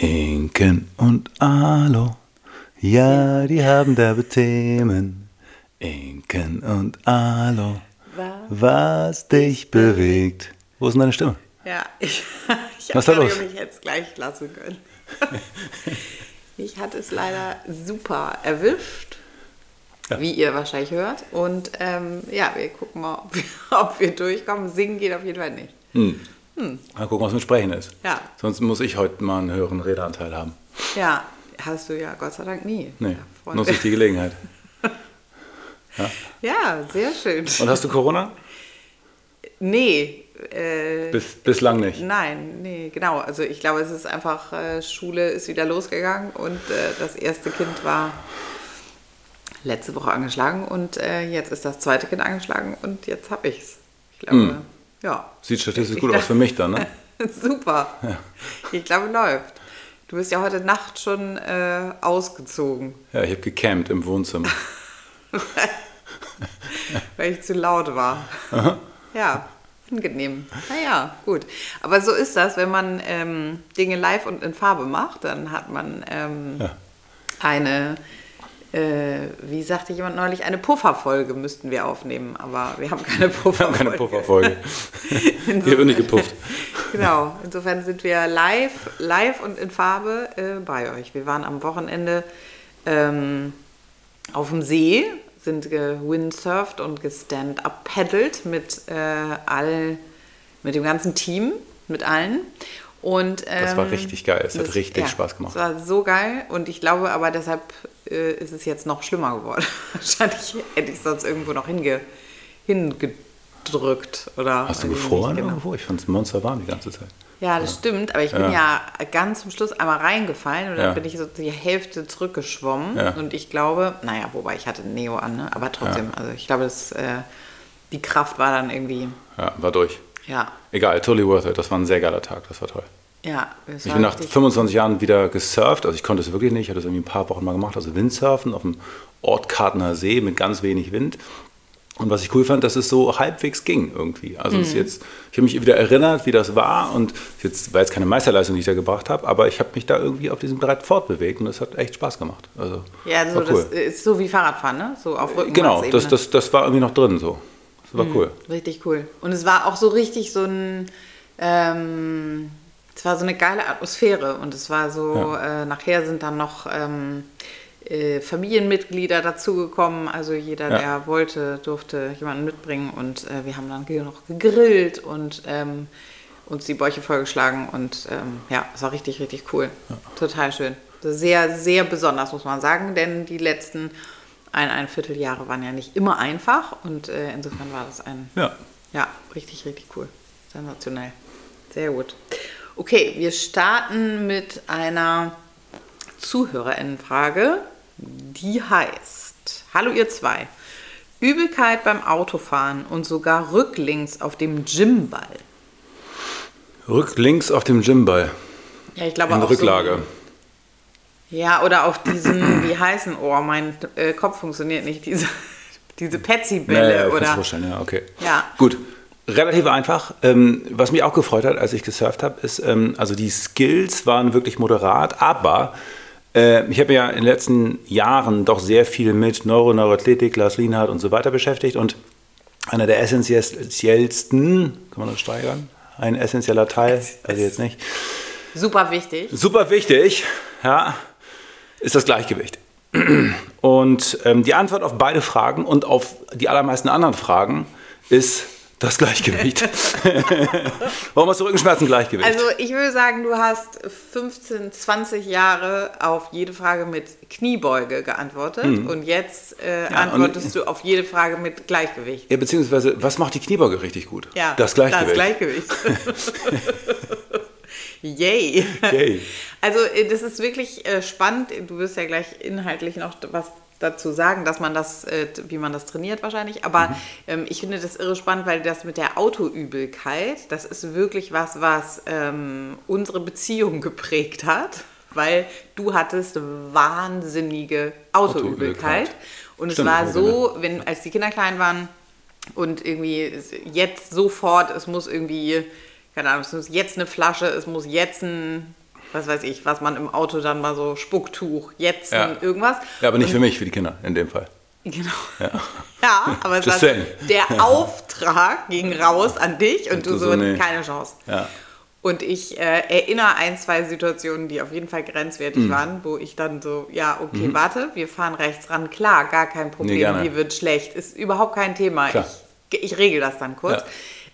Inken und Alo, ja, die haben derbe Themen. Inken und Alo, was dich bewegt. Wo ist denn deine Stimme? Ja, ich, ich habe mich jetzt gleich lassen können. Ich hatte es leider super erwischt, Ja. wie ihr wahrscheinlich hört. Und ähm, ja, wir gucken mal, ob wir, ob wir durchkommen. Singen geht auf jeden Fall nicht. Mal gucken, was mit Sprechen ist. Ja. Sonst muss ich heute mal einen höheren Redeanteil haben. Ja, hast du ja Gott sei Dank nie. Nee, Ja, Freunde. nutze ich die Gelegenheit. Ja, sehr schön. Und hast du Corona? Nee, äh, Bis, bislang nicht. Nein, nee, genau. Also ich glaube, es ist einfach, äh, Schule ist wieder losgegangen und äh, das erste Kind war letzte Woche angeschlagen und äh, jetzt ist das zweite Kind angeschlagen und jetzt habe ich's. Ich glaube, Hm. Ja. Sieht statistisch Ich gut aus für mich dann, ne? Super. Ich glaube, läuft. Du bist ja heute Nacht schon äh, ausgezogen, Ja, ich habe gecampt im Wohnzimmer. weil ich zu laut war. Ja, angenehm. Naja, gut. Aber so ist das, wenn man ähm, Dinge live und in Farbe macht, dann hat man ähm, Ja. eine, äh, wie sagte jemand neulich, eine Pufferfolge müssten wir aufnehmen, aber wir haben keine Wir Pufferfolge. haben keine Pufferfolge. Hier wird nicht gepufft. Genau, insofern sind wir live, live und in Farbe äh, bei euch. Wir waren am Wochenende ähm, auf dem See, sind gewindsurft und gestand-up paddelt mit äh, all, mit dem ganzen Team, mit allen. Und, ähm, Das war richtig geil. Es hat richtig Spaß gemacht. Es war so geil und ich glaube aber deshalb äh, ist es jetzt noch schlimmer geworden. Wahrscheinlich hätte ich sonst irgendwo noch hinge, hingedrückt. Oder Hast du gefroren nicht genau. irgendwo? Ich fand es Monster warm die ganze Zeit. Ja, das stimmt, aber ich bin ja ganz zum Schluss einmal reingefallen und dann Ja. bin ich so die Hälfte zurückgeschwommen Ja. und ich glaube, naja, wobei ich hatte Neo an, ne? aber trotzdem, also ich glaube, das, äh, die Kraft war dann irgendwie, Ja, war durch. ja, Egal, totally worth it. Das war ein sehr geiler Tag. Das war toll. Ja. Ich bin nach richtig- 25 Jahren wieder gesurft. Also ich konnte es wirklich nicht. Ich hatte es irgendwie ein paar Wochen mal gemacht. Also Windsurfen auf dem Ortkartner See mit ganz wenig Wind. Und was ich cool fand, dass es so halbwegs ging irgendwie. Also Mhm. es jetzt, ich habe mich wieder erinnert, wie das war. Und jetzt war jetzt keine Meisterleistung, die ich da gebracht habe, aber ich habe mich da irgendwie auf diesem Brett fortbewegt und das hat echt Spaß gemacht. Also Ja, so, war cool. das ist so wie Fahrradfahren, ne? So auf Rücken. genau, das, das, das war irgendwie noch drin so. Das war Mhm. cool. Richtig cool. Und es war auch so richtig so ein, ähm, es war so eine geile Atmosphäre und es war so, äh, nachher sind dann noch ähm, äh, Familienmitglieder dazugekommen, also jeder, Ja. der wollte, durfte jemanden mitbringen und äh, wir haben dann noch gegrillt und ähm, uns die Bäuche vollgeschlagen und ähm, ja, es war richtig, richtig cool. Total schön. Sehr, sehr besonders, muss man sagen, denn die letzten ein, ein Vierteljahre waren ja nicht immer einfach und äh, insofern war das ein, Ja. ja, richtig, richtig cool. Sensationell. Sehr gut. Okay, wir starten mit einer Zuhörerinnenfrage, die heißt: Hallo ihr zwei. Übelkeit beim Autofahren und sogar rücklings auf dem Gymball. Rücklinks auf dem Gymball. Ja, ich glaube In auch Rücklage. So, ja, oder auf diesen, wie heißen, oh, mein äh, Kopf funktioniert nicht, diese, diese Petsy-Bälle Ja, ja, kannst du oder. vorstellen, ja, okay. Ja. Gut. Relativ einfach. Ähm, was mich auch gefreut hat, als ich gesurft habe, ist, ähm, also die Skills waren wirklich moderat, aber äh, ich habe ja in den letzten Jahren doch sehr viel mit Neuro, Neuroathletik, Lars Lienhardt und so weiter beschäftigt und einer der essentiellsten, kann man das steigern? Ein essentieller Teil, ich jetzt nicht. Super wichtig. Super wichtig, ja, ist das Gleichgewicht. Und ähm, die Antwort auf beide Fragen und auf die allermeisten anderen Fragen ist das Gleichgewicht. Warum hast du Rückenschmerzen Gleichgewicht? Also ich würde sagen, du hast 15, 20 Jahre auf jede Frage mit Kniebeuge geantwortet und jetzt äh, antwortest du auf jede Frage mit Gleichgewicht. ja, beziehungsweise, was macht die Kniebeuge richtig gut? Ja, das Gleichgewicht. Das Gleichgewicht. Yay. Yay. Also äh, das ist wirklich äh, spannend. Du wirst ja gleich inhaltlich noch was dazu sagen, dass man das, äh, wie man das trainiert wahrscheinlich. Aber ähm, ich finde das irre spannend, weil das mit der Autoübelkeit, das ist wirklich was, was ähm, unsere Beziehung geprägt hat. Weil du hattest wahnsinnige Autoübelkeit. Autoübelkeit. Und Stimmt, es war so, wenn, als die Kinder klein waren, und irgendwie jetzt sofort, es muss irgendwie, keine Ahnung, es muss jetzt eine Flasche, es muss jetzt ein was weiß ich, was man im Auto dann mal so Spucktuch, jetzt Ja. irgendwas. Ja, aber nicht Und- für mich, für die Kinder in dem Fall. Genau. Ja. Ja, aber es war, der Auftrag ging raus an dich und, Und du, du so, nee. keine Chance. Ja. Und ich äh, erinnere ein, zwei Situationen, die auf jeden Fall grenzwertig Mhm. waren, wo ich dann so, ja, okay, warte, wir fahren rechts ran, klar, gar kein Problem, gerne. hier wird schlecht, ist überhaupt kein Thema. Klar. Ich, ich regel das dann kurz. Ja.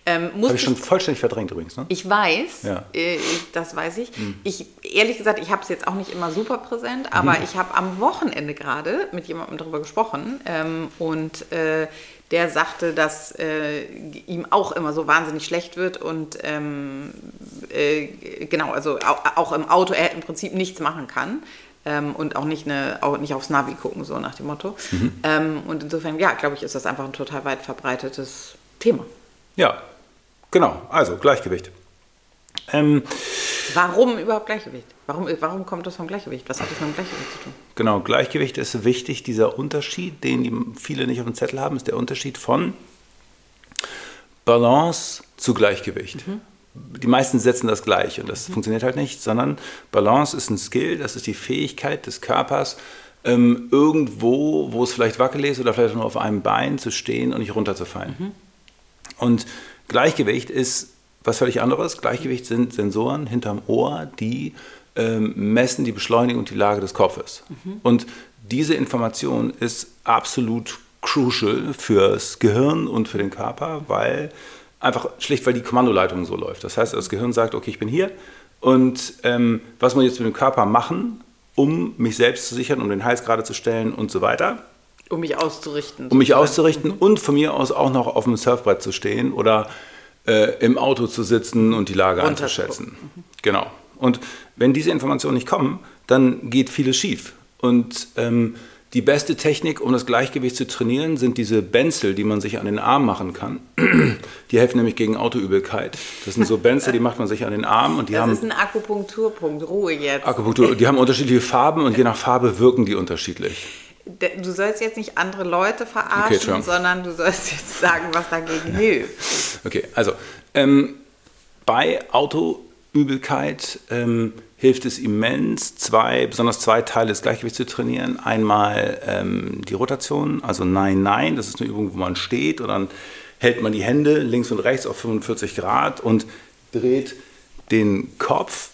Ähm, Habe ich schon vollständig verdrängt übrigens, ne? ich weiß, Ja. äh, das weiß ich. Ich ehrlich gesagt, ich habe es jetzt auch nicht immer super präsent, aber ich habe am Wochenende gerade mit jemandem darüber gesprochen ähm, und äh, der sagte, dass äh, ihm auch immer so wahnsinnig schlecht wird und ähm, äh, genau, also auch, auch im Auto er im Prinzip nichts machen kann. Ähm, und auch nicht, eine, auch nicht aufs Navi gucken, so nach dem Motto. Ähm, und insofern, ja, glaube ich, ist das einfach ein total weit verbreitetes Thema. Ja, genau. Also Gleichgewicht. Ähm, Warum überhaupt Gleichgewicht? Warum, warum kommt das vom Gleichgewicht? Was hat das mit dem Gleichgewicht zu tun? genau, Gleichgewicht ist wichtig. Dieser Unterschied, den viele nicht auf dem Zettel haben, ist der Unterschied von Balance zu Gleichgewicht. Die meisten setzen das gleich und das funktioniert halt nicht, sondern Balance ist ein Skill, das ist die Fähigkeit des Körpers, ähm, irgendwo, wo es vielleicht wackelig ist oder vielleicht nur auf einem Bein zu stehen und nicht runterzufallen. Und Gleichgewicht ist was völlig anderes. Gleichgewicht sind Sensoren hinterm Ohr, die ähm, messen die Beschleunigung und die Lage des Kopfes. Und diese Information ist absolut crucial fürs Gehirn und für den Körper, weil einfach schlicht, weil die Kommandoleitung so läuft. Das heißt, das Gehirn sagt, okay, ich bin hier und ähm, was muss ich jetzt mit dem Körper machen, um mich selbst zu sichern, um den Hals gerade zu stellen und so weiter Um mich auszurichten. um mich sozusagen. auszurichten und von mir aus auch noch auf dem Surfbrett zu stehen oder äh, im Auto zu sitzen und die Lage Runter einzuschätzen. Genau. Und wenn diese Informationen nicht kommen, dann geht vieles schief. Und ähm, die beste Technik, um das Gleichgewicht zu trainieren, sind diese Benzel, die man sich an den Arm machen kann. Die helfen nämlich gegen Autoübelkeit. Das sind so Benzel, die macht man sich an den Arm und die Das haben ist ein Akupunkturpunkt. Ruhe jetzt. Akupunktur. Die haben unterschiedliche Farben und je nach Farbe wirken die unterschiedlich. Du sollst jetzt nicht andere Leute verarschen, Entschuldigung. sondern du sollst jetzt sagen, was dagegen hilft. Okay, also ähm, bei Autoübelkeit ähm, hilft es immens, zwei, besonders zwei Teile des Gleichgewichts zu trainieren. Einmal ähm, die Rotation, also Nein, Nein, das ist eine Übung, wo man steht und dann hält man die Hände links und rechts auf 45 Grad und dreht den Kopf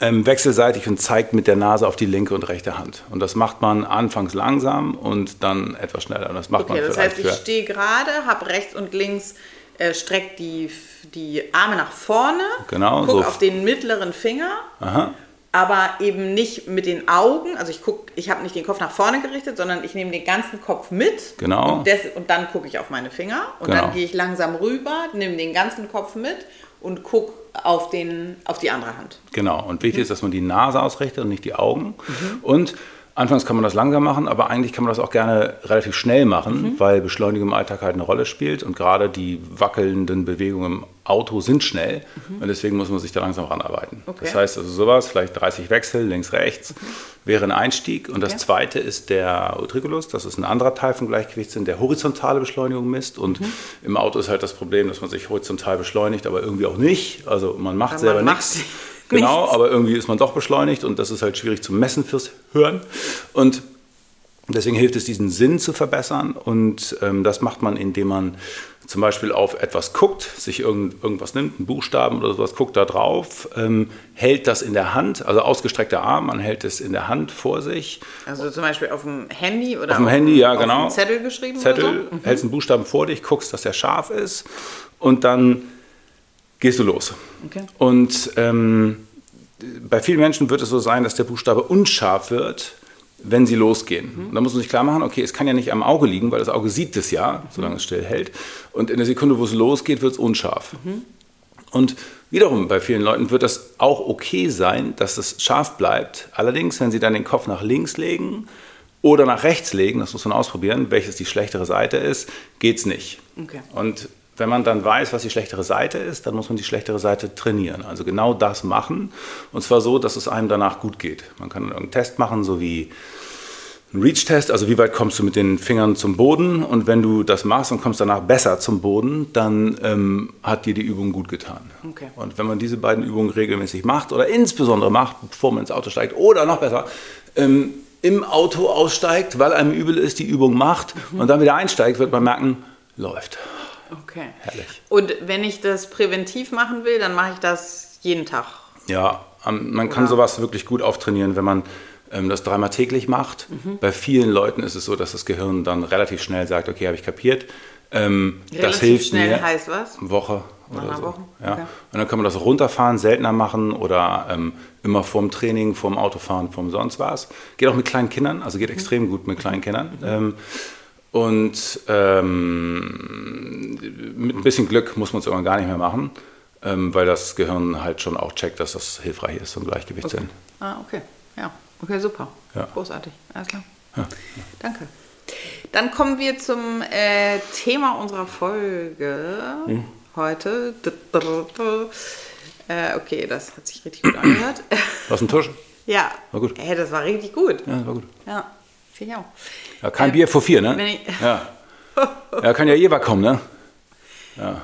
ähm, wechselseitig und zeigt mit der Nase auf die linke und rechte Hand. Und das macht man anfangs langsam und dann etwas schneller. Und das macht Okay, man das heißt, ich stehe gerade, habe rechts und links, äh, streck die, die Arme nach vorne, Genau, guck so. auf den mittleren Finger, Aha. aber eben nicht mit den Augen. Also ich guck, ich habe nicht den Kopf nach vorne gerichtet, sondern ich nehme den ganzen Kopf mit. Genau. Und, des, und dann gucke ich auf meine Finger und Genau. dann gehe ich langsam rüber, nehme den ganzen Kopf mit und gucke auf, den, auf die andere Hand. Genau, und wichtig ist, dass man die Nase ausrichtet und nicht die Augen. Und anfangs kann man das langsam machen, aber eigentlich kann man das auch gerne relativ schnell machen, weil Beschleunigung im Alltag halt eine Rolle spielt und gerade die wackelnden Bewegungen im Auto sind schnell und deswegen muss man sich da langsam ranarbeiten. Okay. Das heißt also sowas, vielleicht 30 Wechsel, links, rechts, wäre ein Einstieg. Und das Okay. zweite ist der Utriculus, das ist ein anderer Teil vom Gleichgewichtssinn, der horizontale Beschleunigung misst. Und im Auto ist halt das Problem, dass man sich horizontal beschleunigt, aber irgendwie auch nicht. Also man macht Aber selber man macht nichts. Genau, aber irgendwie ist man doch beschleunigt und das ist halt schwierig zu messen fürs Hören. Und deswegen hilft es, diesen Sinn zu verbessern. Und ähm, das macht man, indem man zum Beispiel auf etwas guckt, sich irgend, irgendwas nimmt, einen Buchstaben oder sowas, guckt da drauf, ähm, hält das in der Hand, also ausgestreckter Arm, man hält es in der Hand vor sich. Also zum Beispiel auf dem Handy oder Auf dem Handy, ja, auf genau. einem Zettel geschrieben Zettel, oder so? Mhm. hältst einen Buchstaben vor dich, guckst, dass der scharf ist und dann gehst du los. Okay. Und ähm, bei vielen Menschen wird es so sein, dass der Buchstabe unscharf wird, wenn sie losgehen. Mhm. Und da muss man sich klar machen, okay, es kann ja nicht am Auge liegen, weil das Auge sieht es ja, solange es still hält. Und in der Sekunde, wo es losgeht, wird es unscharf. Mhm. Und wiederum, bei vielen Leuten wird das auch okay sein, dass es scharf bleibt. Allerdings, wenn sie dann den Kopf nach links legen oder nach rechts legen, das muss man ausprobieren, welches die schlechtere Seite ist, geht es nicht. Okay. Und wenn man dann weiß, was die schlechtere Seite ist, dann muss man die schlechtere Seite trainieren. Also genau das machen. Und zwar so, dass es einem danach gut geht. Man kann einen Test machen, so wie einen Reach-Test, also wie weit kommst du mit den Fingern zum Boden und wenn du das machst und kommst danach besser zum Boden, dann ähm, hat dir die Übung gut getan. Okay. Und wenn man diese beiden Übungen regelmäßig macht oder insbesondere macht, bevor man ins Auto steigt oder noch besser, ähm, im Auto aussteigt, weil einem übel ist, die Übung macht Mhm. und dann wieder einsteigt, wird man merken, läuft. Okay. Herrlich. Und wenn ich das präventiv machen will, dann mache ich das jeden Tag. Ja, man kann Oder- sowas wirklich gut auftrainieren, wenn man ähm, das dreimal täglich macht. Mhm. Bei vielen Leuten ist es so, dass das Gehirn dann relativ schnell sagt, okay, habe ich kapiert. Ähm, das Relativ hilft schnell mir. heißt was? Woche oder so. Woche? Ja. Okay. Und dann kann man das runterfahren, seltener machen oder ähm, immer vorm Training, vorm Autofahren, vorm sonst was. Geht auch mit kleinen Kindern, also Mhm. geht extrem gut mit kleinen Kindern. Ähm, und ähm, mit ein bisschen Glück muss man es irgendwann gar nicht mehr machen, ähm, weil das Gehirn halt schon auch checkt, dass das hilfreich ist und Gleichgewichtssinn. Ah, okay. Ja, okay, super. Ja. Großartig. Alles klar. Danke. Dann kommen wir zum äh, Thema unserer Folge Hm. heute. Äh, okay, das hat sich richtig gut angehört. Was ein Tusch? ja. War gut. Hey, das war richtig gut. Ja, das war gut. Ja, finde ich auch. Ja, kein Ähm, Bier vor vier, ne? ich- ja. ja, kann ja jeder kommen, ne?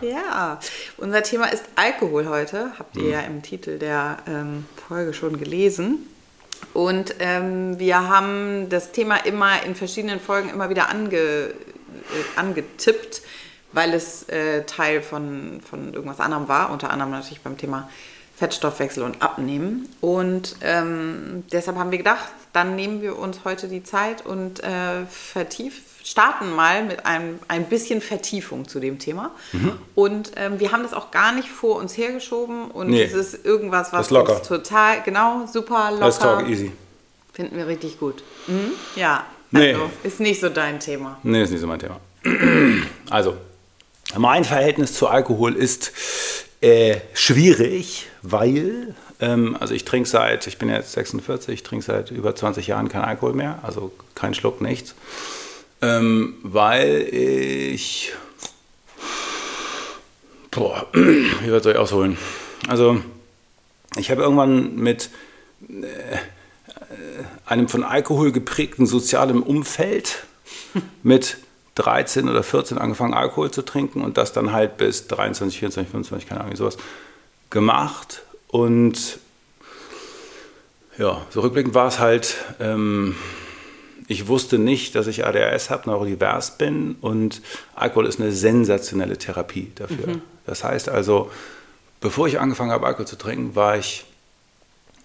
Ja, unser Thema ist Alkohol heute. Habt Hm. ihr ja im Titel der ähm, Folge schon gelesen. Und ähm, wir haben das Thema immer in verschiedenen Folgen immer wieder ange, äh, angetippt, weil es äh, Teil von, von irgendwas anderem war, unter anderem natürlich beim Thema Fettstoffwechsel und Abnehmen. Und ähm, deshalb haben wir gedacht, dann nehmen wir uns heute die Zeit und äh, vertief, starten mal mit einem ein bisschen Vertiefung zu dem Thema. Mhm. Und ähm, wir haben das auch gar nicht vor uns hergeschoben und Nee. es ist irgendwas, was ist total, genau, super locker. Let's talk easy. Finden wir richtig gut. Mhm. Ja, Nee. also ist nicht so dein Thema. Nee, ist nicht so mein Thema. Also, mein Verhältnis zu Alkohol ist äh, schwierig, weil, ähm, also ich trinke seit, ich bin jetzt 46, ich trinke seit über 20 Jahren keinen Alkohol mehr, also kein Schluck, nichts. Ähm, weil ich, boah, wie weit soll ich ausholen? Also, ich habe irgendwann mit einem von Alkohol geprägten sozialen Umfeld mit 13 oder 14 angefangen, Alkohol zu trinken und das dann halt bis 23, 24, 25, keine Ahnung, sowas gemacht. Und ja, so rückblickend war es halt, ähm, ich wusste nicht, dass ich ADHS habe, neurodivers bin und Alkohol ist eine sensationelle Therapie dafür. Das heißt also, bevor ich angefangen habe, Alkohol zu trinken, war ich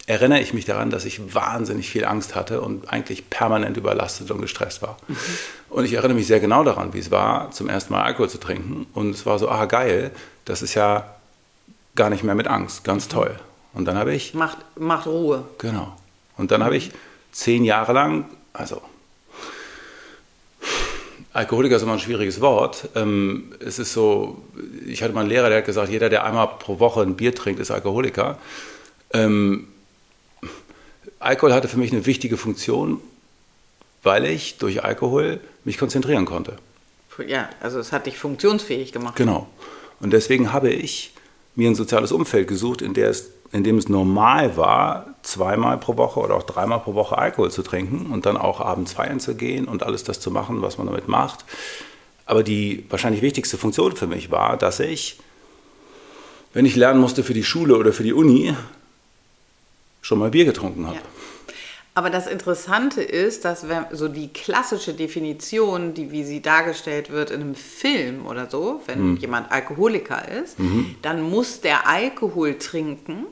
erinnere ich mich daran, dass ich wahnsinnig viel Angst hatte und eigentlich permanent überlastet und gestresst war. Und ich erinnere mich sehr genau daran, wie es war, zum ersten Mal Alkohol zu trinken. Und es war so, ah geil, das ist ja gar nicht mehr mit Angst, ganz toll. Und dann habe ich, Macht, macht Ruhe. genau, und dann habe ich zehn Jahre lang, also Alkoholiker ist immer ein schwieriges Wort. Ähm, es ist so, ich hatte mal einen Lehrer, der hat gesagt, jeder, der einmal pro Woche ein Bier trinkt, ist Alkoholiker. Alkohol hatte für mich eine wichtige Funktion, weil ich durch Alkohol mich konzentrieren konnte. Ja, also es hat dich funktionsfähig gemacht. Genau. Und deswegen habe ich mir ein soziales Umfeld gesucht, in, der es, in dem es normal war, zweimal pro Woche oder auch dreimal pro Woche Alkohol zu trinken und dann auch abends feiern zu gehen und alles das zu machen, was man damit macht. Aber die wahrscheinlich wichtigste Funktion für mich war, dass ich, wenn ich lernen musste für die Schule oder für die Uni, schon mal Bier getrunken habe. Ja. Aber das Interessante ist, dass wenn so die klassische Definition, die wie sie dargestellt wird in einem Film oder so, wenn Mhm. jemand Alkoholiker ist, dann muss der Alkohol trinken.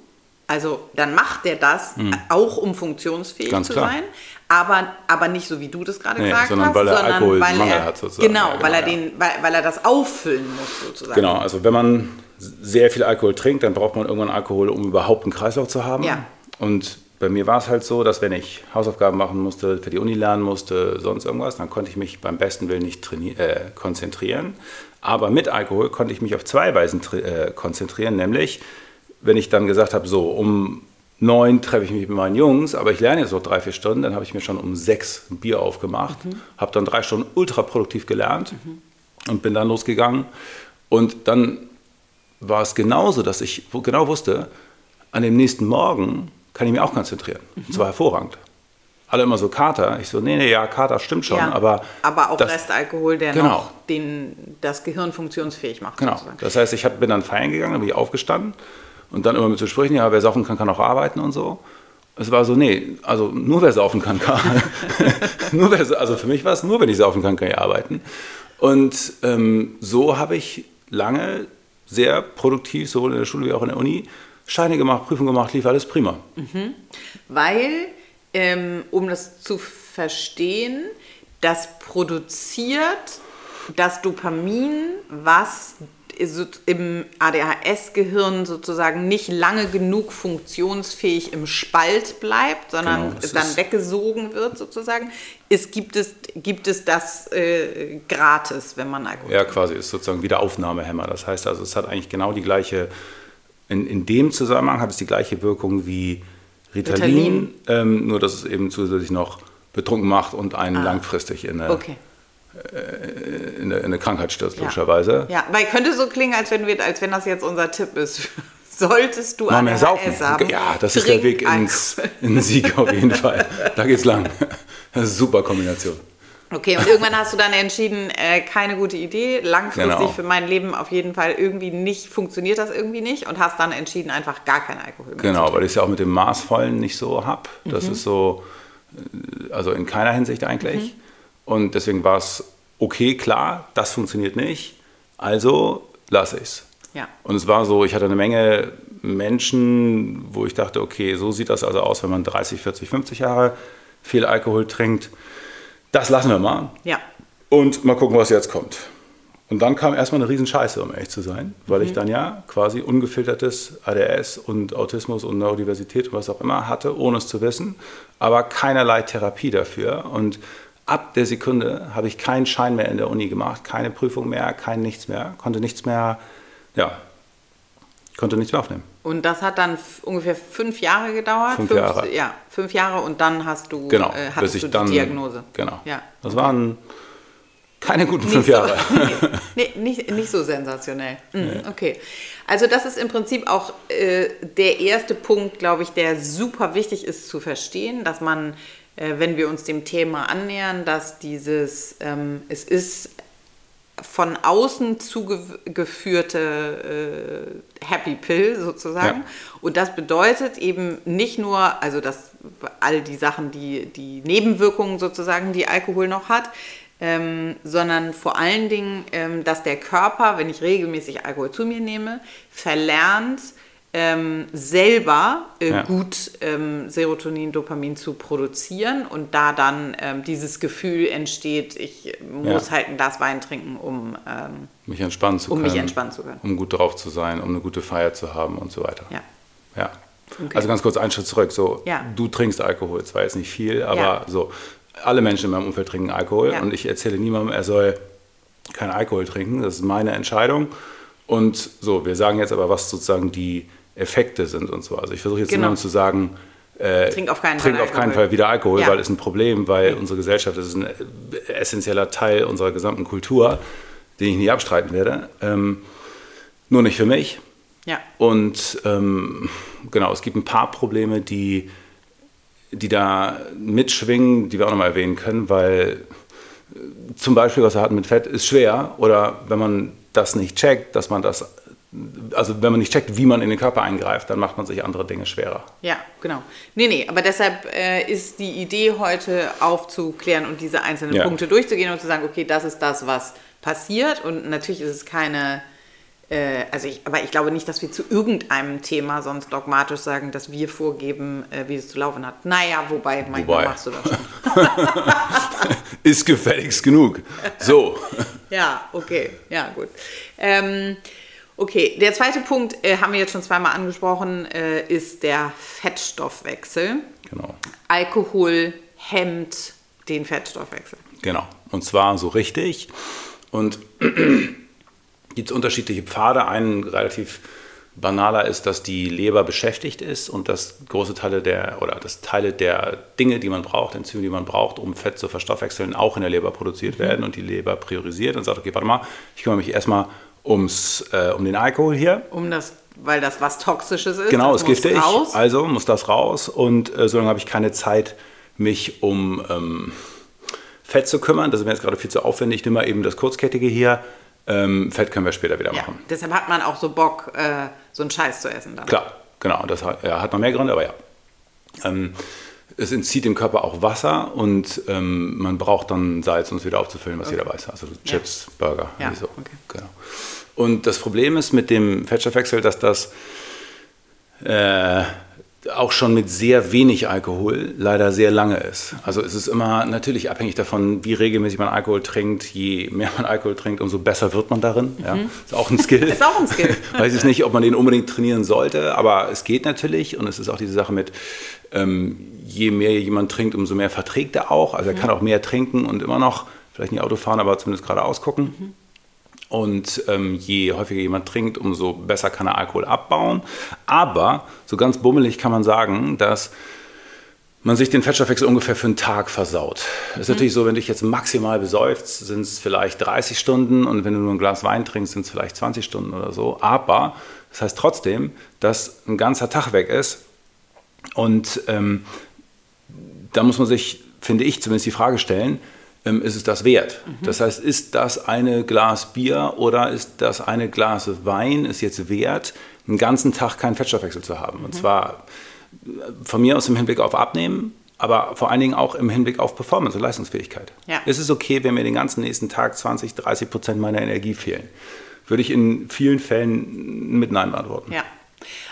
Also dann macht der das auch, um funktionsfähig Mhm. Ganz zu klar. sein, aber, aber nicht so wie du das gerade Nee, gesagt sondern hast, weil er Alkoholmangel weil er, hat sozusagen. Genau, Ja, genau, weil, er ja. den, weil, weil er das auffüllen muss sozusagen. Genau, also wenn man sehr viel Alkohol trinkt, dann braucht man irgendwann Alkohol, um überhaupt einen Kreislauf zu haben. Ja. Und bei mir war es halt so, dass wenn ich Hausaufgaben machen musste, für die Uni lernen musste, sonst irgendwas, dann konnte ich mich beim besten Willen nicht äh, konzentrieren. Aber mit Alkohol konnte ich mich auf zwei Weisen äh, konzentrieren, nämlich wenn ich dann gesagt habe, so um neun treffe ich mich mit meinen Jungs, aber ich lerne jetzt noch drei, vier Stunden, dann habe ich mir schon um sechs ein Bier aufgemacht, habe dann drei Stunden ultra produktiv gelernt und bin dann losgegangen. Und dann war es genauso, dass ich genau wusste, an dem nächsten Morgen kann ich mich auch konzentrieren. Und zwar hervorragend. alle immer so Kater. Ich so, nee, nee, ja, Kater stimmt schon, Ja, aber. aber auch das, Restalkohol, der Genau. noch den, das Gehirn funktionsfähig macht. Genau. sozusagen. Das heißt, ich hab, bin dann feiern gegangen, dann bin ich aufgestanden und dann immer mit so Sprüchen, ja, wer saufen kann, kann auch arbeiten und so. Es war so, nee, also nur wer saufen kann, kann. nur wer, also für mich war es nur, wenn ich saufen kann, kann ich arbeiten. Und ähm, so habe ich lange sehr produktiv, sowohl in der Schule wie auch in der Uni, Scheine gemacht, Prüfungen gemacht, lief alles prima. Weil, ähm, um das zu verstehen, das produziert das Dopamin, was im ADHS-Gehirn sozusagen nicht lange genug funktionsfähig im Spalt bleibt, sondern Genau, dann ist- weggesogen wird sozusagen. Es gibt, es, gibt es das äh, gratis, wenn man Alkohol Ja, quasi ist sozusagen Wiederaufnahmehemmer. Das heißt also, es hat eigentlich genau die gleiche, in, in dem Zusammenhang hat es die gleiche Wirkung wie Ritalin, Ritalin. Ähm, nur dass es eben zusätzlich noch betrunken macht und einen langfristig in eine, Okay. in eine, in eine Krankheit stürzt, Ja. logischerweise. Ja, weil könnte so klingen, als wenn, wir, als wenn das jetzt unser Tipp ist. Solltest du Mal mehr saufen. haben, Ja, das ist der Weg ins, in den Sieg auf jeden Fall. Da geht's lang. Das ist eine super Kombination. Okay, und irgendwann hast du dann entschieden, äh, keine gute Idee, langfristig Genau. für mein Leben auf jeden Fall irgendwie nicht, funktioniert das irgendwie nicht und hast dann entschieden, einfach gar keinen Alkohol mehr Genau, weil ich es ja auch mit dem Maßvollen nicht so habe. Das Mhm. ist so, äh, also in keiner Hinsicht eigentlich. Mhm. Und deswegen war es okay, klar, das funktioniert nicht. Also lasse ich es. Ja. Und es war so, ich hatte eine Menge Menschen, wo ich dachte, okay, so sieht das also aus, wenn man 30, 40, 50 Jahre viel Alkohol trinkt. Das lassen wir mal. Ja, Und mal gucken, was jetzt kommt. Und dann kam erstmal eine Riesenscheiße, um ehrlich zu sein, weil ich dann ja quasi ungefiltertes ADS und Autismus und Neurodiversität und was auch immer hatte, ohne es zu wissen, aber keinerlei Therapie dafür. Und ab der Sekunde habe ich keinen Schein mehr in der Uni gemacht, keine Prüfung mehr, kein nichts mehr, konnte nichts mehr, ja, konnte nichts mehr aufnehmen. Und das hat dann ungefähr fünf Jahre gedauert. Fünf Jahre. Ja, fünf Jahre und dann hast du, Genau, äh, bis hattest ich du die dann, Diagnose. Genau. Ja. Das waren keine guten Nicht fünf so- Jahre. nee, nicht, nicht so sensationell. Mhm, Okay. Also das ist im Prinzip auch äh, der erste Punkt, glaube ich, der super wichtig ist zu verstehen, dass man, äh, wenn wir uns dem Thema annähern, dass dieses, ähm, es ist von außen zugeführte äh, Happy Pill sozusagen. Ja. Und das bedeutet eben nicht nur, also dass all die Sachen, die, die Nebenwirkungen sozusagen, die Alkohol noch hat, ähm, sondern vor allen Dingen, ähm, dass der Körper, wenn ich regelmäßig Alkohol zu mir nehme, verlernt, ähm, selber äh, Ja. gut ähm, Serotonin, Dopamin zu produzieren und da dann ähm, dieses Gefühl entsteht, ich muss Ja. halt ein Glas Wein trinken, um ähm, mich entspannen zu Um können. mich entspannen zu können. Um gut drauf zu sein, um eine gute Feier zu haben und so weiter. Ja. Ja. Okay. Also ganz kurz einen Schritt zurück. So, du trinkst Alkohol, zwar jetzt nicht viel, aber so, alle Menschen in meinem Umfeld trinken Alkohol und ich erzähle niemandem, er soll keinen Alkohol trinken. Das ist meine Entscheidung. Und so, wir sagen jetzt aber, was sozusagen die Effekte sind und so. Also ich versuche jetzt Genau. niemandem zu sagen, äh, Trink auf keinen trink Fall auf keinen. Fall wieder Alkohol, Ja. weil es ein Problem, weil unsere Gesellschaft das ist ein essentieller Teil unserer gesamten Kultur, den ich nie abstreiten werde. Ähm, nur nicht für mich. Ja. Und ähm, genau, es gibt ein paar Probleme, die, die da mitschwingen, die wir auch nochmal erwähnen können, weil äh, zum Beispiel, was wir hatten mit Fett, ist schwer. Oder wenn man das nicht checkt, dass man das, also wenn man nicht checkt, wie man in den Körper eingreift, dann macht man sich andere Dinge schwerer. Ja, genau. Nee, nee, aber deshalb äh, ist die Idee heute aufzuklären und diese einzelnen Ja. Punkte durchzugehen und zu sagen, okay, das ist das, was passiert und natürlich ist es keine, äh, also ich, aber ich glaube nicht, dass wir zu irgendeinem Thema sonst dogmatisch sagen, dass wir vorgeben, äh, wie es zu laufen hat. Naja, wobei, manchmal Wobei. machst du das schon. Ist gefälligst genug. So. Ja, okay, ja, gut. Ähm, okay, der zweite Punkt, äh, haben wir jetzt schon zweimal angesprochen, äh, ist der Fettstoffwechsel. Genau. Alkohol hemmt den Fettstoffwechsel. Genau. Und zwar so richtig. Und gibt es unterschiedliche Pfade. Ein relativ banaler ist, dass die Leber beschäftigt ist und dass große Teile der oder dass Teile der Dinge, die man braucht, Enzyme, die man braucht, um Fett zu verstoffwechseln, auch in der Leber produziert werden und die Leber priorisiert und sagt, okay, warte mal, ich kümmere mich erstmal ums, äh, um den Alkohol hier. Um das, weil das was Toxisches ist. Genau, ist muss giftig, Raus. also muss das raus und äh, solange habe ich keine Zeit, mich um ähm, Fett zu kümmern. Das ist mir jetzt gerade viel zu aufwendig. Ich nehme mal eben das Kurzkettige hier. Ähm, Fett können wir später wieder Ja, machen. deshalb hat man auch so Bock, äh, so einen Scheiß zu essen dann. Klar, genau. Das hat, ja, hat noch mehr Gründe, aber ja. Ähm, es entzieht dem Körper auch Wasser und ähm, man braucht dann Salz, um es wieder aufzufüllen, was jeder weiß. Also Chips, Burger, Ja, so. okay. Genau. Und das Problem ist mit dem Fettstoffwechsel, dass das äh, auch schon mit sehr wenig Alkohol leider sehr lange ist. Also es ist immer natürlich abhängig davon, wie regelmäßig man Alkohol trinkt. Je mehr man Alkohol trinkt, umso besser wird man darin. Ja, ist auch ein Skill. Mhm. Ist auch ein Skill. Weiß ich nicht, ob man den unbedingt trainieren sollte, aber es geht natürlich. Und es ist auch diese Sache mit, ähm, je mehr jemand trinkt, umso mehr verträgt er auch. Also er Mhm. kann auch mehr trinken und immer noch, vielleicht nicht Auto fahren, aber zumindest geradeaus gucken. Und ähm, je häufiger jemand trinkt, umso besser kann er Alkohol abbauen. Aber so ganz bummelig kann man sagen, dass man sich den Fettstoffwechsel ungefähr für einen Tag versaut. Das ist natürlich so, wenn du dich jetzt maximal besäufst, sind es vielleicht 30 Stunden und wenn du nur ein Glas Wein trinkst, sind es vielleicht 20 Stunden oder so. Aber das heißt trotzdem, dass ein ganzer Tag weg ist und ähm, da muss man sich, finde ich, zumindest die Frage stellen, ist es das wert? Das heißt, ist das eine Glas Bier oder ist das eine Glas Wein, ist jetzt wert, einen ganzen Tag keinen Fettstoffwechsel zu haben? Und zwar äh, von mir aus im Hinblick auf Abnehmen, aber vor allen Dingen auch im Hinblick auf Performance und Leistungsfähigkeit. Ja. Es ist okay, wenn mir den ganzen nächsten Tag 20, 30 Prozent meiner Energie fehlen. Würde ich in vielen Fällen mit Nein beantworten. Ja.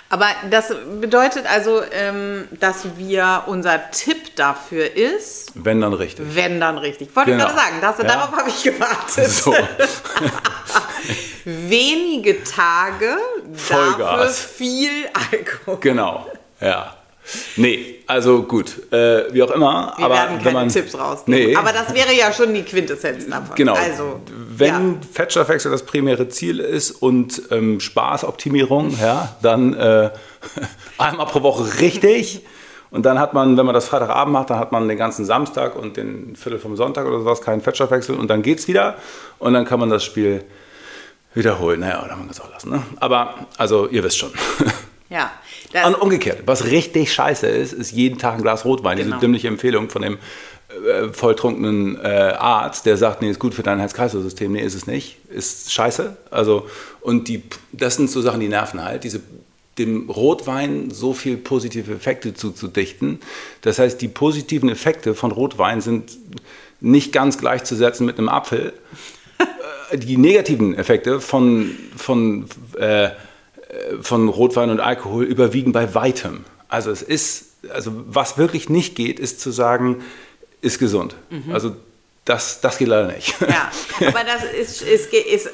Aber das bedeutet also, ähm, dass wir, unser Tipp dafür ist, Wenn dann richtig. wenn dann richtig. Wollte Genau. ich gerade sagen, das, Ja. darauf habe ich gewartet. So. Wenige Tage, dafür Vollgas. viel Alkohol. Genau, ja. Nee, also gut, äh, wie auch immer. Wir aber werden keine man, Tipps rausgeben. Nee, Aber das wäre ja schon die Quintessenz davon. genau. Also, wenn ja. Fettstoffwechsel das primäre Ziel ist und ähm, Spaßoptimierung, ja, dann äh, einmal pro Woche richtig. Und dann hat man, wenn man das Freitagabend macht, dann hat man den ganzen Samstag und den Viertel vom Sonntag oder sowas keinen Fettstoffwechsel und dann geht's wieder. Und dann kann man das Spiel wiederholen. Naja, oder man kann es auch lassen. Ne? Aber, also, ihr wisst schon. Ja, das, Und umgekehrt, was richtig scheiße ist, ist jeden Tag ein Glas Rotwein. Genau. Diese dümmliche Empfehlung von dem äh, volltrunkenen äh, Arzt, der sagt, nee, ist gut für dein Herz-Kreislauf-System. Nee, ist es nicht. Ist scheiße. Also, und die, das sind so Sachen, die nerven halt. Diese, dem Rotwein so viel positive Effekte zuzudichten. Das heißt, die positiven Effekte von Rotwein sind nicht ganz gleichzusetzen mit einem Apfel. Äh, die negativen Effekte von, von äh, von Rotwein und Alkohol überwiegen bei weitem. Also es ist, also was wirklich nicht geht, ist zu sagen, ist gesund. Also das, das geht leider nicht. Ja, aber das ist, ist, ist,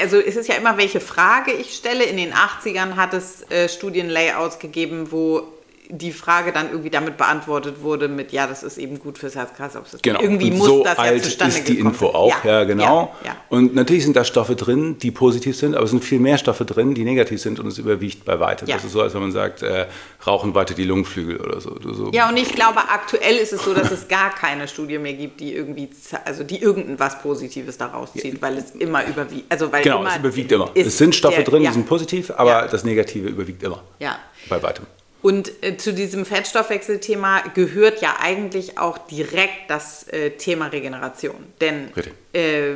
also es ist ja immer, welche Frage ich stelle. In den 80ern hat es äh, Studienlayouts gegeben, wo die Frage dann irgendwie damit beantwortet wurde mit, ja, das ist eben gut fürs Herz-Kreislauf-System. Genau. Irgendwie Und muss so das ja alt zustande ist die Info auch, ja, genau. Ja, ja. Und natürlich sind da Stoffe drin, die positiv sind, aber es sind viel mehr Stoffe drin, die negativ sind und es überwiegt bei weitem. Ja. Das ist so, als wenn man sagt, äh, Rauchen weitet die Lungenflügel oder so. Du so Ja, und ich glaube, aktuell ist es so, dass es gar keine Studie mehr gibt, die irgendwie, also die irgendwas Positives daraus zieht, weil es immer überwiegt. Also weil genau, es überwiegt immer. Es sind Stoffe der- drin, ja. die sind positiv, aber Ja. das Negative überwiegt immer. Ja. Bei weitem. Und äh, zu diesem Fettstoffwechselthema gehört ja eigentlich auch direkt das äh, Thema Regeneration. Denn äh,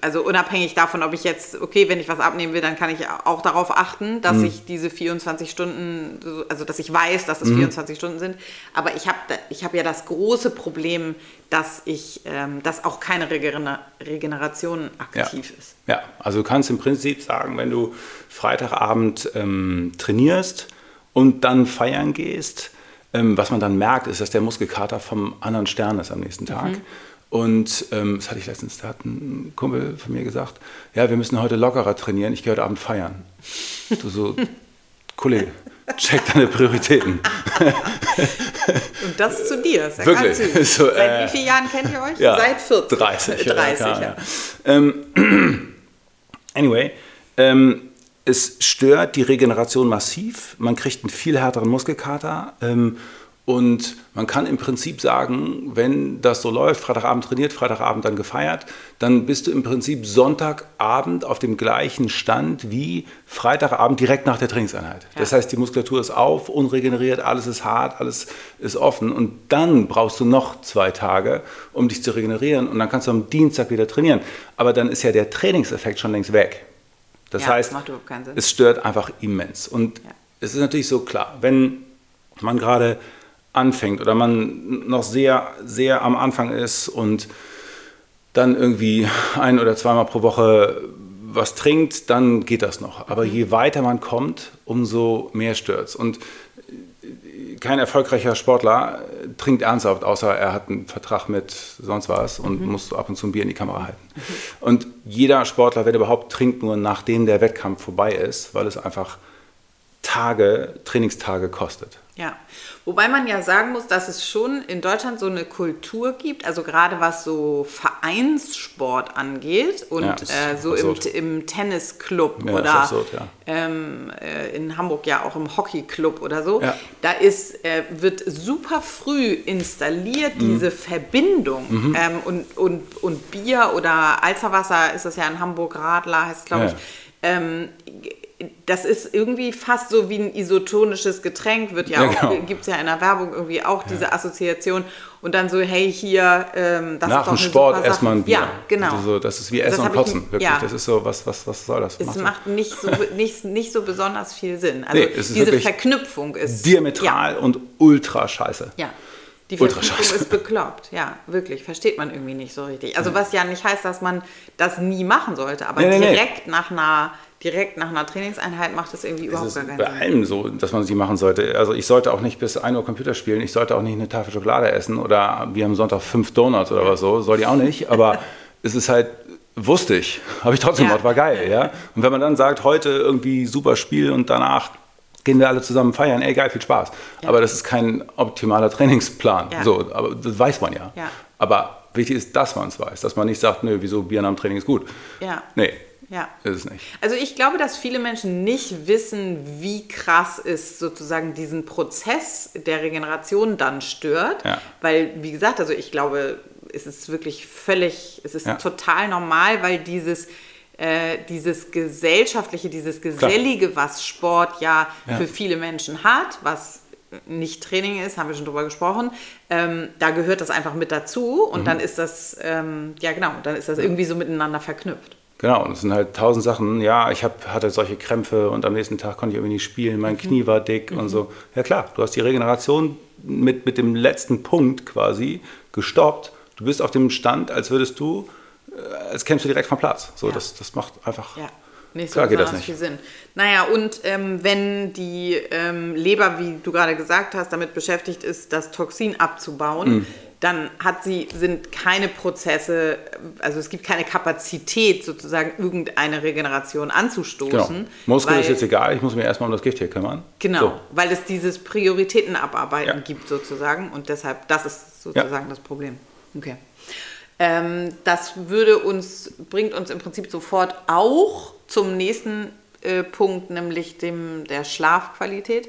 also unabhängig davon, ob ich jetzt, okay, wenn ich was abnehmen will, dann kann ich auch darauf achten, dass Mhm. ich diese 24 Stunden, so- also dass ich weiß, dass es Mhm. 24 Stunden sind. Aber ich habe ich hab ja das große Problem, dass ich, ähm, dass auch keine Regener Regeneration aktiv ja. ist. Ja, also du kannst im Prinzip sagen, wenn du Freitagabend ähm, trainierst und dann feiern gehst, ähm, was man dann merkt, ist, dass der Muskelkater vom anderen Stern ist am nächsten Tag. Und ähm, das hatte ich letztens, da hat ein Kumpel von mir gesagt, ja, wir müssen heute lockerer trainieren, ich gehe heute Abend feiern. Du so, Kollege, check deine Prioritäten. Und das zu dir, ist ja Wirklich? ganz süß. So, Seit äh, wie vielen Jahren kennt ihr euch? Ja, Seit 40. 30. 30, ja. ja. ja. Ähm, anyway, ähm, es stört die Regeneration massiv. Man kriegt einen viel härteren Muskelkater. Ähm, Und man kann im Prinzip sagen, wenn das so läuft, Freitagabend trainiert, Freitagabend dann gefeiert, dann bist du im Prinzip Sonntagabend auf dem gleichen Stand wie Freitagabend direkt nach der Trainingseinheit. Ja. Das heißt, die Muskulatur ist auf, unregeneriert, alles ist hart, alles ist offen. Und dann brauchst du noch zwei Tage, um dich zu regenerieren. Und dann kannst du am Dienstag wieder trainieren. Aber dann ist ja der Trainingseffekt schon längst weg. Das ja, heißt, das es stört einfach immens. Und ja. es ist natürlich so klar, wenn man gerade anfängt oder man noch sehr, sehr am Anfang ist und dann irgendwie ein oder zweimal pro Woche was trinkt, dann geht das noch. Aber je weiter man kommt, umso mehr stört Und kein erfolgreicher Sportler trinkt ernsthaft, außer er hat einen Vertrag mit sonst was und mhm. muss ab und zu ein Bier in die Kamera halten. Mhm. Und jeder Sportler, wenn er überhaupt trinkt, nur nachdem der Wettkampf vorbei ist, weil es einfach Tage, Trainingstage kostet. Ja, wobei man ja sagen muss, dass es schon in Deutschland so eine Kultur gibt, also gerade was so Vereinssport angeht und ja, äh, so im, im, Tennisclub ja, oder absurd, ja. ähm, äh, in Hamburg ja auch im Hockeyclub oder so, da ist, äh, wird super früh installiert mhm. diese Verbindung. Mhm. ähm, und, und, und Bier oder Alzerwasser ist das ja in Hamburg, Radler heißt glaube ich, ähm, das ist irgendwie fast so wie ein isotonisches Getränk, wird ja, ja auch, genau. gibt es ja in der Werbung irgendwie auch ja. diese Assoziation. Und dann so, hey, hier, ähm, das Nach ist doch dem Sport erstmal ein Bier. Ja, genau. So, das ist wie Essen und Kotzen, ich, wirklich. Ja. Das ist so, was, was, was soll das? Es macht, macht nicht, so, nicht, nicht so besonders viel Sinn. Also nee, diese Verknüpfung ist... Diametral und ultra scheiße. Ja. Die Verknüpfung ist bekloppt, ja, wirklich, versteht man irgendwie nicht so richtig. Also was ja nicht heißt, dass man das nie machen sollte, aber nee, nee, direkt nach einer direkt nach einer Trainingseinheit macht das irgendwie überhaupt gar keinen Sinn. Bei allem so, dass man sie machen sollte. Also ich sollte auch nicht bis 1 Uhr Computer spielen, ich sollte auch nicht eine Tafel Schokolade essen oder wie am Sonntag fünf Donuts oder was so, soll ich auch nicht. Aber es ist halt, wusste ich, habe ich trotzdem ja. gemacht, war geil. Ja? Und wenn man dann sagt, heute irgendwie super Spiel und danach gehen wir alle zusammen feiern, ey geil, viel Spaß. Ja. Aber das ist kein optimaler Trainingsplan. Ja. So, aber das weiß man ja. Aber wichtig ist, dass man es weiß, dass man nicht sagt, nö, wieso Bier dem Training ist gut. Ja. Nee, ja. Ist es nicht. Also ich glaube, dass viele Menschen nicht wissen, wie krass es sozusagen diesen Prozess der Regeneration dann stört. Ja. Weil, wie gesagt, also ich glaube, es ist wirklich völlig, es ist ja. total normal, weil dieses, äh, dieses gesellschaftliche, dieses Gesellige, Klar. was Sport ja, ja, für viele Menschen hat, was nicht Training ist, haben wir schon drüber gesprochen, ähm, da gehört das einfach mit dazu und mhm. dann ist das, ähm, ja genau, dann ist das irgendwie so miteinander verknüpft. Genau, und es sind halt tausend Sachen. Ja, ich hab, hatte solche Krämpfe und am nächsten Tag konnte ich irgendwie nicht spielen, mein mhm. Knie war dick mhm. und so. Ja klar, du hast die Regeneration mit, mit dem letzten Punkt quasi gestoppt. Du bist auf dem Stand, als würdest du, äh, als kämpfst du direkt vom Platz. So, ja. das, das macht einfach. Ja. Nicht so Klar geht das nicht. viel Sinn. Naja, und ähm, wenn die ähm, Leber, wie du gerade gesagt hast, damit beschäftigt ist, das Toxin abzubauen, mhm dann hat sie, sind keine Prozesse, also es gibt keine Kapazität, sozusagen irgendeine Regeneration anzustoßen. Genau. Muskel weil, ist jetzt egal, ich muss mich erstmal um das Gift hier kümmern. Genau, so. weil es dieses Prioritätenabarbeiten ja. gibt sozusagen und deshalb, das ist sozusagen ja. das Problem. Okay. Ähm, das würde uns, bringt uns im Prinzip sofort auch zum nächsten äh, Punkt, nämlich dem der Schlafqualität.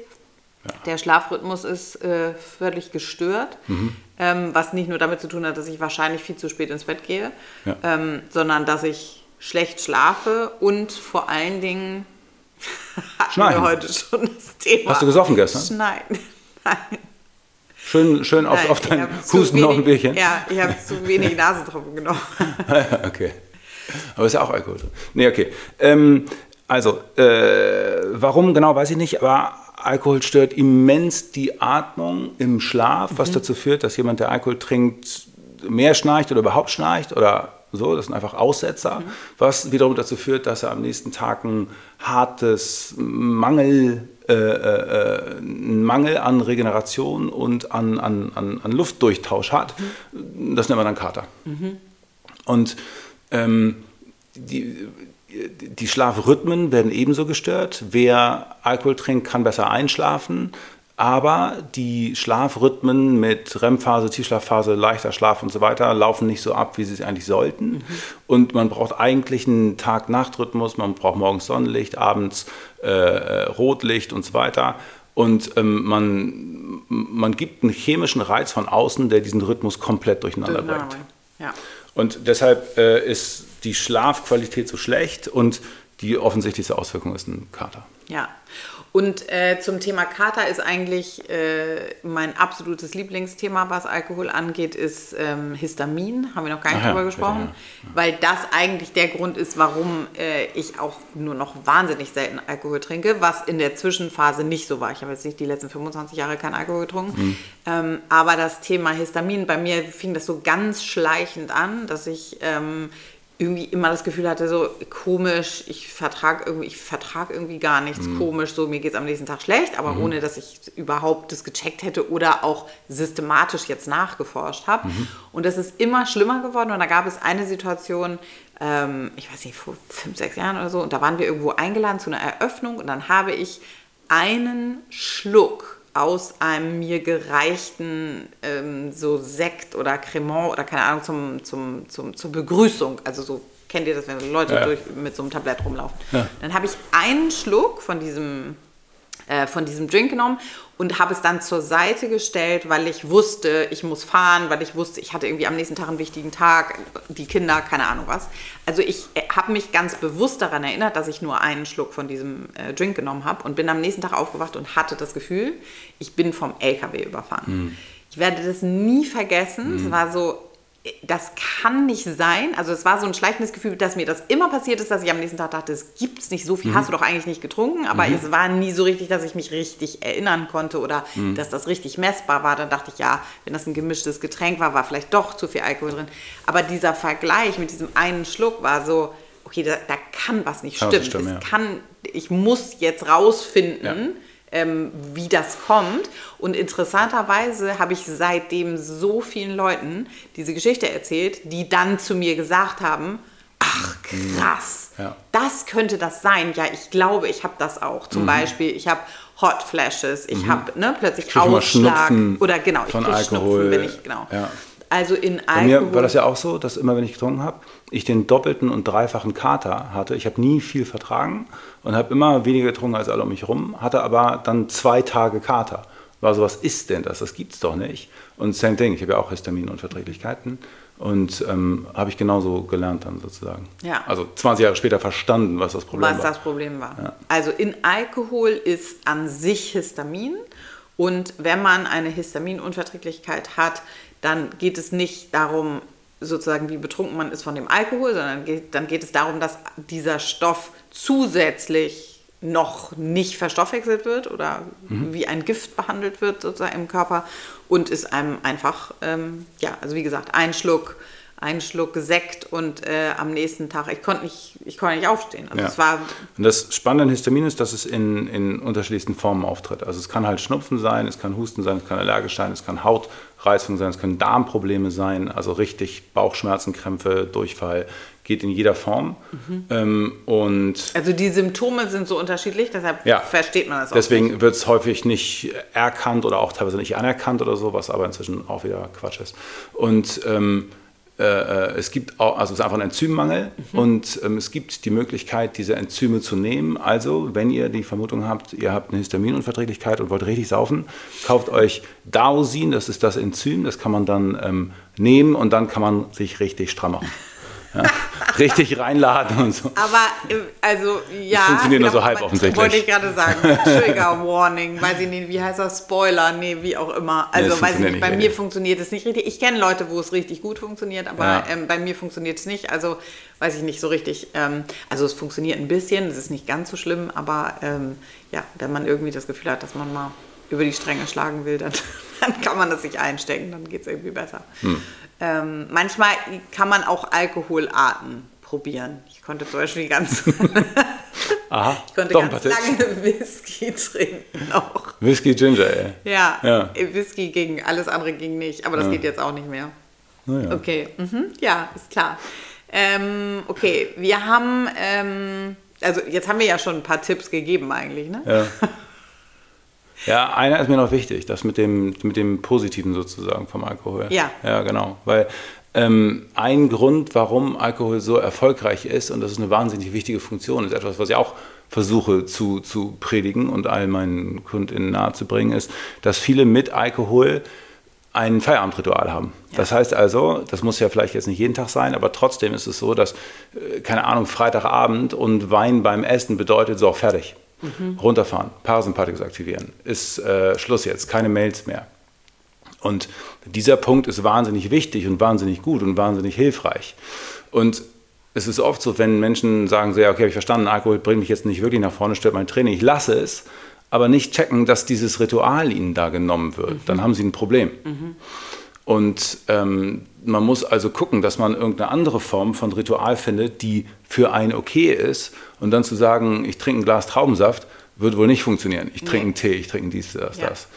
Ja. Der Schlafrhythmus ist äh, völlig gestört. Mhm ähm, was nicht nur damit zu tun hat, dass ich wahrscheinlich viel zu spät ins Bett gehe, ja. ähm, sondern dass ich schlecht schlafe und vor allen Dingen hatten wir heute schon das Thema. Hast du gesoffen gestern? Schneiden. Nein. Schön, schön auf, Nein, auf dein Husten noch ein Bierchen. Ja, ich habe zu wenig Nasentropfen genommen. okay. Aber ist ja auch Alkohol. Nee, okay. Ähm, also, äh, warum genau, weiß ich nicht, aber Alkohol stört immens die Atmung im Schlaf, was mhm. dazu führt, dass jemand, der Alkohol trinkt, mehr schnarcht oder überhaupt schnarcht oder so. Das sind einfach Aussetzer, mhm. was wiederum dazu führt, dass er am nächsten Tag ein hartes Mangel, äh, äh, einen Mangel an Regeneration und an, an, an, an Luftdurchtausch hat. Mhm. Das nennt man dann Kater. Mhm. Und ähm, die, die Schlafrhythmen werden ebenso gestört. Wer Alkohol trinkt, kann besser einschlafen. Aber die Schlafrhythmen mit REM-Phase, Tiefschlafphase, leichter Schlaf und so weiter laufen nicht so ab, wie sie es eigentlich sollten. Mhm. Und man braucht eigentlich einen Tag-Nacht-Rhythmus. Man braucht morgens Sonnenlicht, abends äh, Rotlicht und so weiter. Und ähm, man man gibt einen chemischen Reiz von außen, der diesen Rhythmus komplett durcheinander bringt. Ja. Und deshalb äh, ist die Schlafqualität so schlecht und die offensichtlichste Auswirkung ist ein Kater. Ja. Und äh, zum Thema Kater ist eigentlich äh, mein absolutes Lieblingsthema, was Alkohol angeht, ist ähm, Histamin. Haben wir noch gar nicht Ach drüber ja, gesprochen. Ja, ja. Weil das eigentlich der Grund ist, warum äh, ich auch nur noch wahnsinnig selten Alkohol trinke, was in der Zwischenphase nicht so war. Ich habe jetzt nicht die letzten 25 Jahre kein Alkohol getrunken. Mhm. Ähm, aber das Thema Histamin, bei mir fing das so ganz schleichend an, dass ich ähm, irgendwie immer das Gefühl hatte, so komisch, ich vertrage irgendwie, ich vertrag irgendwie gar nichts mhm. komisch, so mir geht es am nächsten Tag schlecht, aber mhm. ohne dass ich überhaupt das gecheckt hätte oder auch systematisch jetzt nachgeforscht habe. Mhm. Und das ist immer schlimmer geworden und da gab es eine Situation, ähm, ich weiß nicht, vor fünf, sechs Jahren oder so, und da waren wir irgendwo eingeladen zu einer Eröffnung und dann habe ich einen Schluck aus einem mir gereichten ähm, so Sekt oder Cremant oder keine Ahnung zum, zum, zum, zur Begrüßung. Also so kennt ihr das, wenn Leute ja. durch, mit so einem Tablett rumlaufen. Ja. Dann habe ich einen Schluck von diesem, äh, von diesem Drink genommen und habe es dann zur Seite gestellt, weil ich wusste, ich muss fahren, weil ich wusste, ich hatte irgendwie am nächsten Tag einen wichtigen Tag, die Kinder, keine Ahnung was. Also ich äh, habe mich ganz bewusst daran erinnert, dass ich nur einen Schluck von diesem äh, Drink genommen habe und bin am nächsten Tag aufgewacht und hatte das Gefühl, ich bin vom LKW überfahren. Mhm. Ich werde das nie vergessen. Es mhm. war so, das kann nicht sein. Also es war so ein schleichendes Gefühl, dass mir das immer passiert ist, dass ich am nächsten Tag dachte, es gibt es nicht so viel, mhm. hast du doch eigentlich nicht getrunken. Aber mhm. es war nie so richtig, dass ich mich richtig erinnern konnte oder mhm. dass das richtig messbar war. Dann dachte ich, ja, wenn das ein gemischtes Getränk war, war vielleicht doch zu viel Alkohol drin. Aber dieser Vergleich mit diesem einen Schluck war so, okay, da, da kann was nicht stimmen. Stimmen, ja. kann, ich muss jetzt rausfinden. Ja ähm, wie das kommt. Und interessanterweise habe ich seitdem so vielen Leuten diese Geschichte erzählt, die dann zu mir gesagt haben, ach krass, ja. das könnte das sein. Ja, ich glaube, ich habe das auch. Zum mhm. Beispiel, ich habe Hot Flashes, ich mhm. habe ne, plötzlich Ausschlag oder genau, ich von Alkohol. wenn ich genau. Ja. Also in Alkohol. Bei mir war das ja auch so, dass immer wenn ich getrunken habe, ich den doppelten und dreifachen Kater hatte. Ich habe nie viel vertragen und habe immer weniger getrunken als alle um mich herum, hatte aber dann zwei Tage Kater. War so, was ist denn das? Das gibt es doch nicht. Und same thing, ich habe ja auch Histaminunverträglichkeiten und ähm, habe ich genauso gelernt dann sozusagen. Ja. Also 20 Jahre später verstanden, was das Problem was war. Was das Problem war. Ja. Also in Alkohol ist an sich Histamin und wenn man eine Histaminunverträglichkeit hat, dann geht es nicht darum, sozusagen wie betrunken man ist von dem Alkohol, sondern geht, dann geht es darum, dass dieser Stoff zusätzlich noch nicht verstoffwechselt wird oder mhm. wie ein Gift behandelt wird sozusagen im Körper und ist einem einfach, ähm, ja, also wie gesagt, ein Schluck einen Schluck Sekt und äh, am nächsten Tag, ich konnte nicht, ich konnte nicht aufstehen. Also ja. es war und das Spannende an Histamin ist, dass es in, in unterschiedlichsten Formen auftritt. Also es kann halt Schnupfen sein, es kann Husten sein, es kann allergisch sein, es kann Hautreizung sein, es können Darmprobleme sein, also richtig Bauchschmerzen, Krämpfe, Durchfall, geht in jeder Form. Mhm. Ähm, und also die Symptome sind so unterschiedlich, deshalb ja, versteht man das auch. Deswegen wird es häufig nicht erkannt oder auch teilweise nicht anerkannt oder so, was aber inzwischen auch wieder Quatsch ist. Und ähm, äh, äh, es gibt auch, also es ist einfach ein Enzymmangel mhm. und ähm, es gibt die Möglichkeit, diese Enzyme zu nehmen. Also, wenn ihr die Vermutung habt, ihr habt eine Histaminunverträglichkeit und wollt richtig saufen, kauft euch Daosin, das ist das Enzym, das kann man dann ähm, nehmen und dann kann man sich richtig stramm machen. Ja, richtig reinladen und so. Aber, äh, also, ja. Das funktioniert nur so halb offensichtlich. Wollte ich gerade sagen. Trigger Warning, weiß ich nicht, wie heißt das? Spoiler, nee, wie auch immer. Also, nee, weiß ich nicht, bei richtig. mir funktioniert es nicht richtig. Ich kenne Leute, wo es richtig gut funktioniert, aber ja. ähm, bei mir funktioniert es nicht. Also, weiß ich nicht so richtig. Ähm, also, es funktioniert ein bisschen, es ist nicht ganz so schlimm, aber ähm, ja, wenn man irgendwie das Gefühl hat, dass man mal über die Stränge schlagen will, dann, dann kann man das sich einstecken, dann geht es irgendwie besser. Hm. Ähm, manchmal kann man auch Alkoholarten probieren. Ich konnte zum Beispiel ganz, Aha, ich konnte ganz lange Whisky trinken auch. Whisky Ginger, ey. Ja, ja, Whisky ging, alles andere ging nicht, aber das ja. geht jetzt auch nicht mehr. Ja. Okay, mhm. ja, ist klar. Ähm, okay, wir haben, ähm, also jetzt haben wir ja schon ein paar Tipps gegeben eigentlich, ne? Ja. Ja, einer ist mir noch wichtig, das mit dem, mit dem Positiven sozusagen vom Alkohol. Ja. Ja, genau. Weil ähm, ein Grund, warum Alkohol so erfolgreich ist, und das ist eine wahnsinnig wichtige Funktion, ist etwas, was ich auch versuche zu, zu predigen und all meinen KundInnen nahezubringen, ist, dass viele mit Alkohol ein Feierabendritual haben. Ja. Das heißt also, das muss ja vielleicht jetzt nicht jeden Tag sein, aber trotzdem ist es so, dass, äh, keine Ahnung, Freitagabend und Wein beim Essen bedeutet, so, fertig. Mhm. Runterfahren, Parasympathikus aktivieren, ist äh, Schluss jetzt, keine Mails mehr. Und dieser Punkt ist wahnsinnig wichtig und wahnsinnig gut und wahnsinnig hilfreich. Und es ist oft so, wenn Menschen sagen, so, ja, okay, habe ich verstanden, Alkohol bringt mich jetzt nicht wirklich nach vorne, stört mein Training, ich lasse es, aber nicht checken, dass dieses Ritual ihnen da genommen wird. Mhm. Dann haben sie ein Problem. Mhm. Und ähm, man muss also gucken, dass man irgendeine andere Form von Ritual findet, die für einen okay ist. Und dann zu sagen, ich trinke ein Glas Traubensaft, wird wohl nicht funktionieren. Ich trinke nee. einen Tee, ich trinke dies, das, ja. das.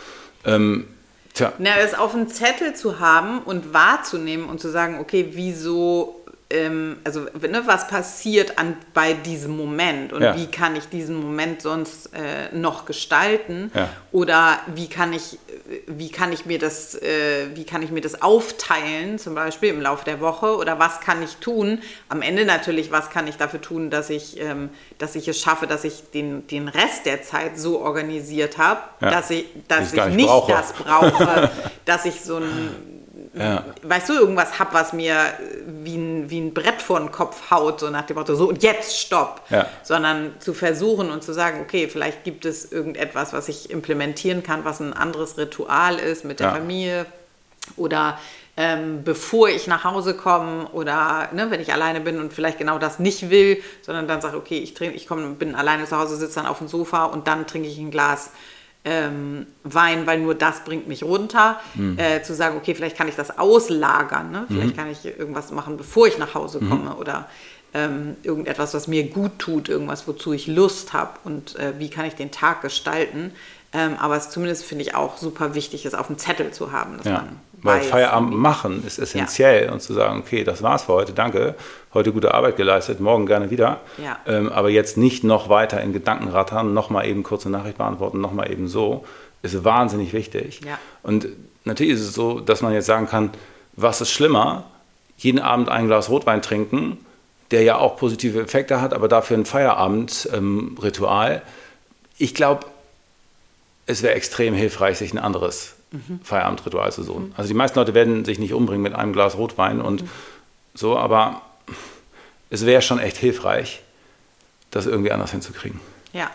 Ähm, tja. Na, es auf dem Zettel zu haben und wahrzunehmen und zu sagen, okay, wieso ähm, also ne, was passiert an, bei diesem Moment und ja. wie kann ich diesen Moment sonst äh, noch gestalten ja. oder wie kann ich wie kann ich mir das äh, wie kann ich mir das aufteilen zum Beispiel im Laufe der Woche oder was kann ich tun am Ende natürlich was kann ich dafür tun dass ich ähm, dass ich es schaffe dass ich den den Rest der Zeit so organisiert habe ja. dass ich dass ich, ich nicht brauche. das brauche dass ich so ein ja. weißt du, irgendwas habe, was mir wie ein, wie ein Brett vor den Kopf haut, so nach dem Motto, so und jetzt stopp. Ja. Sondern zu versuchen und zu sagen, okay, vielleicht gibt es irgendetwas, was ich implementieren kann, was ein anderes Ritual ist mit der ja. Familie oder ähm, bevor ich nach Hause komme oder ne, wenn ich alleine bin und vielleicht genau das nicht will, sondern dann sage, okay, ich, trinke, ich komm, bin alleine zu Hause, sitze dann auf dem Sofa und dann trinke ich ein Glas ähm, Wein, weil nur das bringt mich runter, mhm. äh, zu sagen, okay, vielleicht kann ich das auslagern, ne? vielleicht mhm. kann ich irgendwas machen, bevor ich nach Hause mhm. komme oder ähm, irgendetwas, was mir gut tut, irgendwas, wozu ich Lust habe und äh, wie kann ich den Tag gestalten. Ähm, aber es zumindest finde ich auch super wichtig, es auf dem Zettel zu haben. ja. Weil Feierabend machen ist essentiell ja. und zu sagen, okay, das war's für heute, danke, heute gute Arbeit geleistet, morgen gerne wieder. Ja. Ähm, aber jetzt nicht noch weiter in Gedanken rattern, nochmal eben kurze Nachricht beantworten, nochmal eben so, ist wahnsinnig wichtig. Ja. Und natürlich ist es so, dass man jetzt sagen kann, was ist schlimmer, jeden Abend ein Glas Rotwein trinken, der ja auch positive Effekte hat, aber dafür ein Feierabendritual. Ähm, ich glaube, es wäre extrem hilfreich, sich ein anderes mhm. Feierabendritual zu suchen. Also die meisten Leute werden sich nicht umbringen mit einem Glas Rotwein und mhm. so, aber es wäre schon echt hilfreich, das irgendwie anders hinzukriegen. Ja,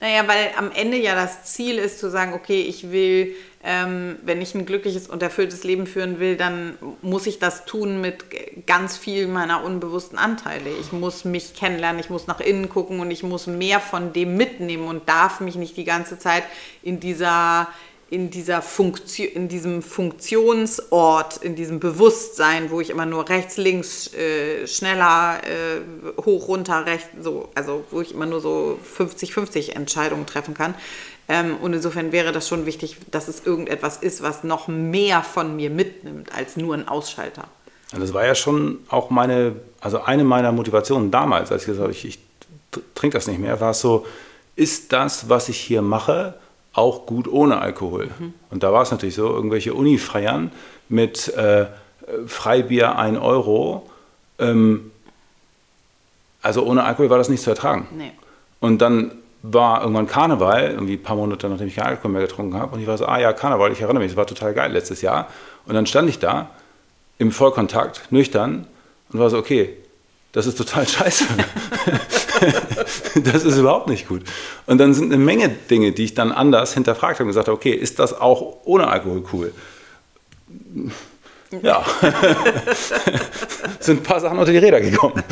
naja, weil am Ende ja das Ziel ist zu sagen, okay, ich will, ähm, wenn ich ein glückliches und erfülltes Leben führen will, dann muss ich das tun mit ganz viel meiner unbewussten Anteile. Ich muss mich kennenlernen, ich muss nach innen gucken und ich muss mehr von dem mitnehmen und darf mich nicht die ganze Zeit in dieser in, dieser Funktion, in diesem Funktionsort, in diesem Bewusstsein, wo ich immer nur rechts, links, äh, schneller, äh, hoch, runter, rechts, so, also wo ich immer nur so 50-50 Entscheidungen treffen kann. Ähm, und insofern wäre das schon wichtig, dass es irgendetwas ist, was noch mehr von mir mitnimmt als nur ein Ausschalter. Das war ja schon auch meine, also eine meiner Motivationen damals, als ich gesagt habe, ich, ich trinke das nicht mehr, war es so, ist das, was ich hier mache, auch gut ohne Alkohol. Mhm. Und da war es natürlich so, irgendwelche Uni-Feiern mit äh, Freibier 1 Euro. Ähm, also ohne Alkohol war das nicht zu ertragen. Nee. Und dann war irgendwann Karneval, irgendwie ein paar Monate nachdem ich keinen Alkohol mehr getrunken habe. Und ich war so, ah ja, Karneval, ich erinnere mich, das war total geil letztes Jahr. Und dann stand ich da im Vollkontakt, nüchtern und war so, okay, das ist total scheiße. das ist überhaupt nicht gut. Und dann sind eine Menge Dinge, die ich dann anders hinterfragt habe und gesagt habe, okay, ist das auch ohne Alkohol cool? Ja. sind ein paar Sachen unter die Räder gekommen.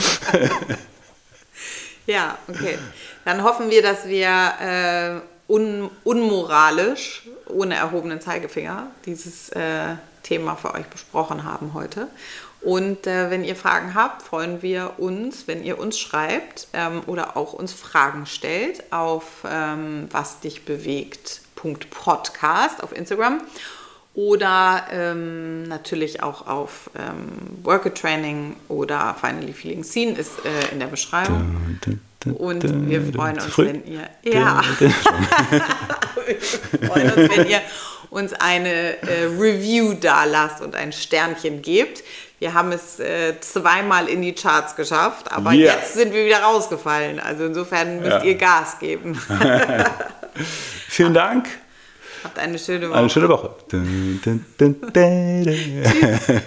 ja, okay. Dann hoffen wir, dass wir äh, un unmoralisch, ohne erhobenen Zeigefinger, dieses äh, Thema für euch besprochen haben heute. Und äh, wenn ihr Fragen habt, freuen wir uns, wenn ihr uns schreibt ähm, oder auch uns Fragen stellt auf ähm, was dich bewegt. Podcast auf Instagram oder ähm, natürlich auch auf ähm, Worker Training oder Finally Feeling Seen ist äh, in der Beschreibung. Und wir freuen uns, wenn ihr ja, wir freuen uns, wenn ihr uns eine äh, Review da lasst und ein Sternchen gebt. Wir haben es äh, zweimal in die Charts geschafft, aber Yeah. jetzt sind wir wieder rausgefallen. Also insofern müsst Ja. ihr Gas geben. Vielen Dank. Habt eine schöne Woche. Eine schöne Woche.